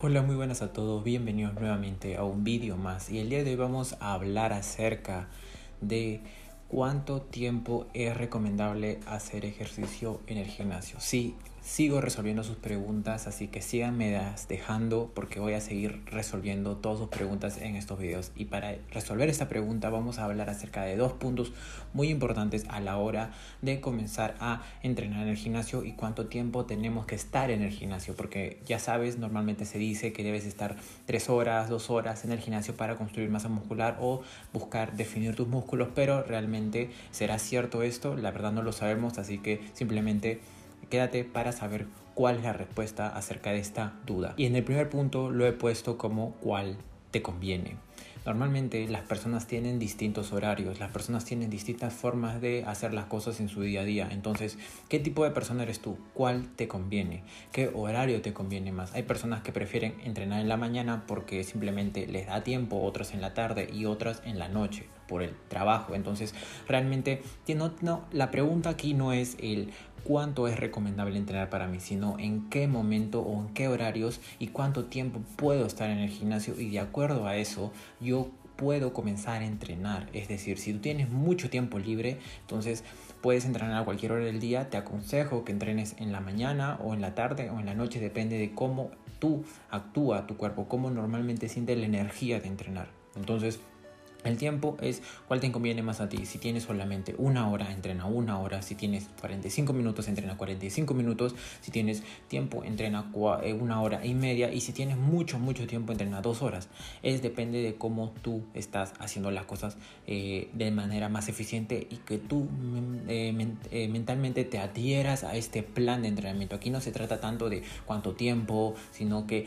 Hola, muy buenas a todos, bienvenidos nuevamente a un vídeo más y el día de hoy vamos a hablar acerca de cuánto tiempo es recomendable hacer ejercicio en el gimnasio. Sí, Sigo resolviendo sus preguntas, así que síganme dejando porque voy a seguir resolviendo todas sus preguntas en estos videos. Y para resolver esta pregunta vamos a hablar acerca de dos puntos muy importantes a la hora de comenzar a entrenar en el gimnasio y cuánto tiempo tenemos que estar en el gimnasio. Porque ya sabes, normalmente se dice que debes estar tres horas, dos horas en el gimnasio para construir masa muscular o buscar definir tus músculos, pero realmente será cierto esto, la verdad no lo sabemos, así que simplemente Quédate para saber cuál es la respuesta acerca de esta duda. Y en el primer punto lo he puesto como cuál te conviene. Normalmente las personas tienen distintos horarios, las personas tienen distintas formas de hacer las cosas en su día a día. Entonces, ¿qué tipo de persona eres tú? ¿Cuál te conviene? ¿Qué horario te conviene más? Hay personas que prefieren entrenar en la mañana porque simplemente les da tiempo, otras en la tarde y otras en la noche por el trabajo. Entonces, realmente no, la pregunta aquí no es el cuánto es recomendable entrenar para mí, sino en qué momento o en qué horarios y cuánto tiempo puedo estar en el gimnasio y de acuerdo a eso yo puedo comenzar a entrenar. Es decir, si tú tienes mucho tiempo libre, entonces puedes entrenar a cualquier hora del día. Te aconsejo que entrenes en la mañana o en la tarde o en la noche, depende de cómo tú actúa tu cuerpo, cómo normalmente siente la energía de entrenar. Entonces, el tiempo es cuál te conviene más a ti. Si tienes solamente una hora, entrena una hora. Si tienes 45 minutos, entrena 45 minutos. Si tienes tiempo, entrena eh, una hora y media. Y si tienes mucho, mucho tiempo, entrena dos horas. Es depende de cómo tú estás haciendo las cosas eh, de manera más eficiente y que tú eh, mentalmente te adhieras a este plan de entrenamiento. Aquí no se trata tanto de cuánto tiempo, sino que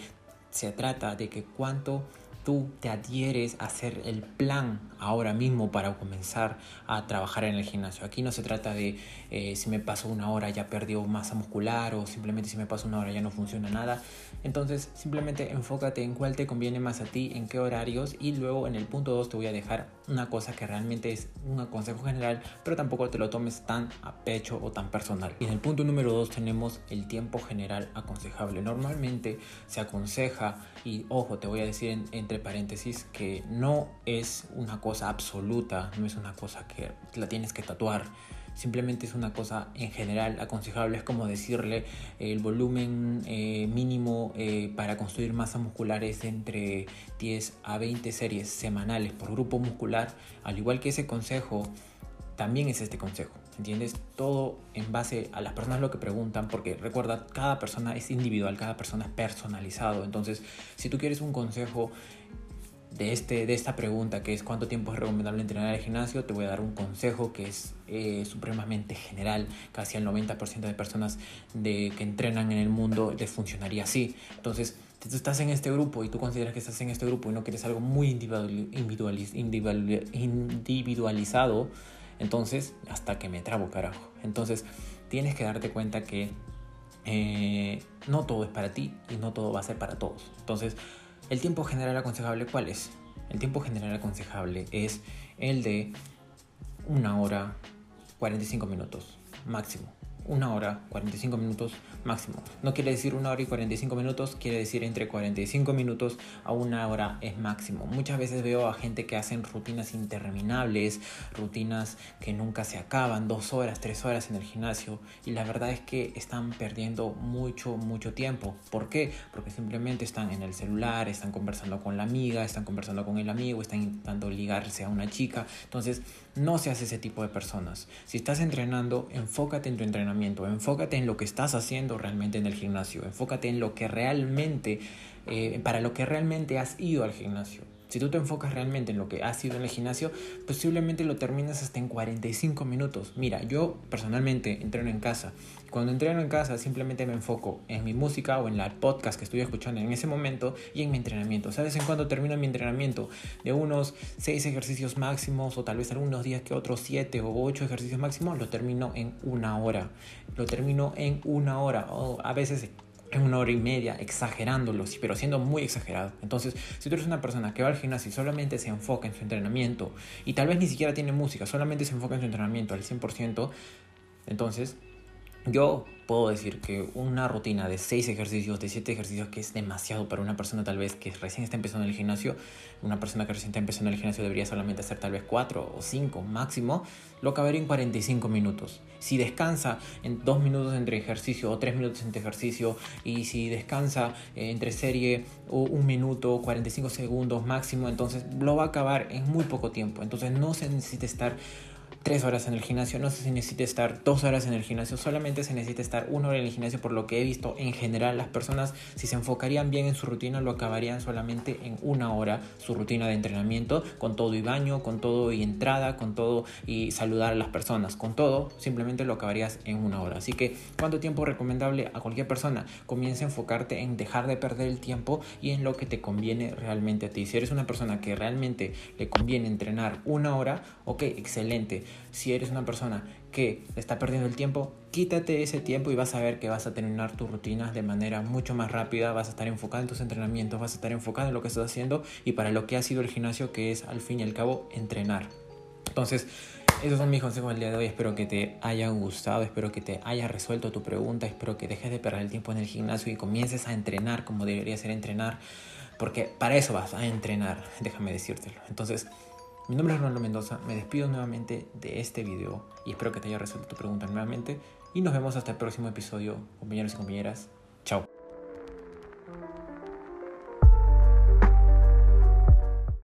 se trata de que cuánto tú te adhieres a hacer el plan ahora mismo para comenzar a trabajar en el gimnasio. Aquí no se trata de eh, si me paso una hora ya perdió masa muscular o simplemente si me paso una hora ya no funciona nada. Entonces simplemente enfócate en cuál te conviene más a ti, en qué horarios y luego en el punto 2 te voy a dejar una cosa que realmente es un consejo general, pero tampoco te lo tomes tan a pecho o tan personal. Y en el punto número 2 tenemos el tiempo general aconsejable. Normalmente se aconseja y ojo, te voy a decir en, paréntesis que no es una cosa absoluta, no es una cosa que la tienes que tatuar. Simplemente es una cosa en general aconsejable, es como decirle el volumen eh, mínimo eh, para construir masa muscular es entre 10 a 20 series semanales por grupo muscular, al igual que ese consejo, también es este consejo. ¿Entiendes? Todo en base a las personas lo que preguntan, porque recuerda, cada persona es individual, cada persona es personalizado. Entonces, si tú quieres un consejo de, este, de esta pregunta, que es cuánto tiempo es recomendable entrenar en el gimnasio, te voy a dar un consejo que es eh, supremamente general. Casi el 90% de personas de, que entrenan en el mundo les funcionaría así. Entonces, si tú estás en este grupo y tú consideras que estás en este grupo y no quieres algo muy individualizado, entonces, hasta que me trabo, carajo. Entonces, tienes que darte cuenta que eh, no todo es para ti y no todo va a ser para todos. Entonces, el tiempo general aconsejable, ¿cuál es? El tiempo general aconsejable es el de una hora 45 minutos máximo una hora, 45 minutos máximo. No quiere decir una hora y 45 minutos, quiere decir entre 45 minutos a una hora es máximo. Muchas veces veo a gente que hacen rutinas interminables, rutinas que nunca se acaban, dos horas, tres horas en el gimnasio y la verdad es que están perdiendo mucho, mucho tiempo. ¿Por qué? Porque simplemente están en el celular, están conversando con la amiga, están conversando con el amigo, están intentando ligarse a una chica. Entonces, no seas ese tipo de personas. Si estás entrenando, enfócate en tu entrenamiento, enfócate en lo que estás haciendo realmente en el gimnasio, enfócate en lo que realmente, eh, para lo que realmente has ido al gimnasio. Si tú te enfocas realmente en lo que has ido en el gimnasio, posiblemente lo terminas hasta en 45 minutos. Mira, yo personalmente entreno en casa. Cuando entreno en casa simplemente me enfoco en mi música o en la podcast que estoy escuchando en ese momento y en mi entrenamiento. ¿Sabes en cuándo termino mi entrenamiento? De unos 6 ejercicios máximos o tal vez algunos días que otros 7 o 8 ejercicios máximos, lo termino en una hora. Lo termino en una hora o a veces en una hora y media, exagerándolo, pero siendo muy exagerado. Entonces, si tú eres una persona que va al gimnasio y solamente se enfoca en su entrenamiento y tal vez ni siquiera tiene música, solamente se enfoca en su entrenamiento al 100%, entonces Yo puedo decir que una rutina de 6 ejercicios, de 7 ejercicios, que es demasiado para una persona tal vez que recién está empezando el gimnasio, una persona que recién está empezando el gimnasio debería solamente hacer tal vez 4 o 5 máximo, lo acabaría en 45 minutos. Si descansa en 2 minutos entre ejercicio o 3 minutos entre ejercicio y si descansa entre serie o 1 minuto, 45 segundos máximo, entonces lo va a acabar en muy poco tiempo. Entonces no se necesita estar tres horas en el gimnasio, no se necesita estar dos horas en el gimnasio, solamente se necesita estar una hora en el gimnasio por lo que he visto en general las personas si se enfocarían bien en su rutina lo acabarían solamente en una hora su rutina de entrenamiento con todo y baño, con todo y entrada, con todo y saludar a las personas, con todo simplemente lo acabarías en una hora. Así que ¿cuánto tiempo recomendable a cualquier persona? Comienza a enfocarte en dejar de perder el tiempo y en lo que te conviene realmente a ti. Si eres una persona que realmente le conviene entrenar una hora, ok, excelente si eres una persona que está perdiendo el tiempo, quítate ese tiempo y vas a ver que vas a terminar tus rutinas de manera mucho más rápida, vas a estar enfocado en tus entrenamientos, vas a estar enfocado en lo que estás haciendo y para lo que ha sido el gimnasio, que es al fin y al cabo entrenar. Entonces, esos son mis consejos del día de hoy. Espero que te hayan gustado, espero que te haya resuelto tu pregunta, espero que dejes de perder el tiempo en el gimnasio y comiences a entrenar como debería ser entrenar, porque para eso vas a entrenar, déjame decírtelo. Entonces, mi nombre es Ronaldo Mendoza, me despido nuevamente de este video y espero que te haya resuelto tu pregunta nuevamente y nos vemos hasta el próximo episodio, compañeros y compañeras.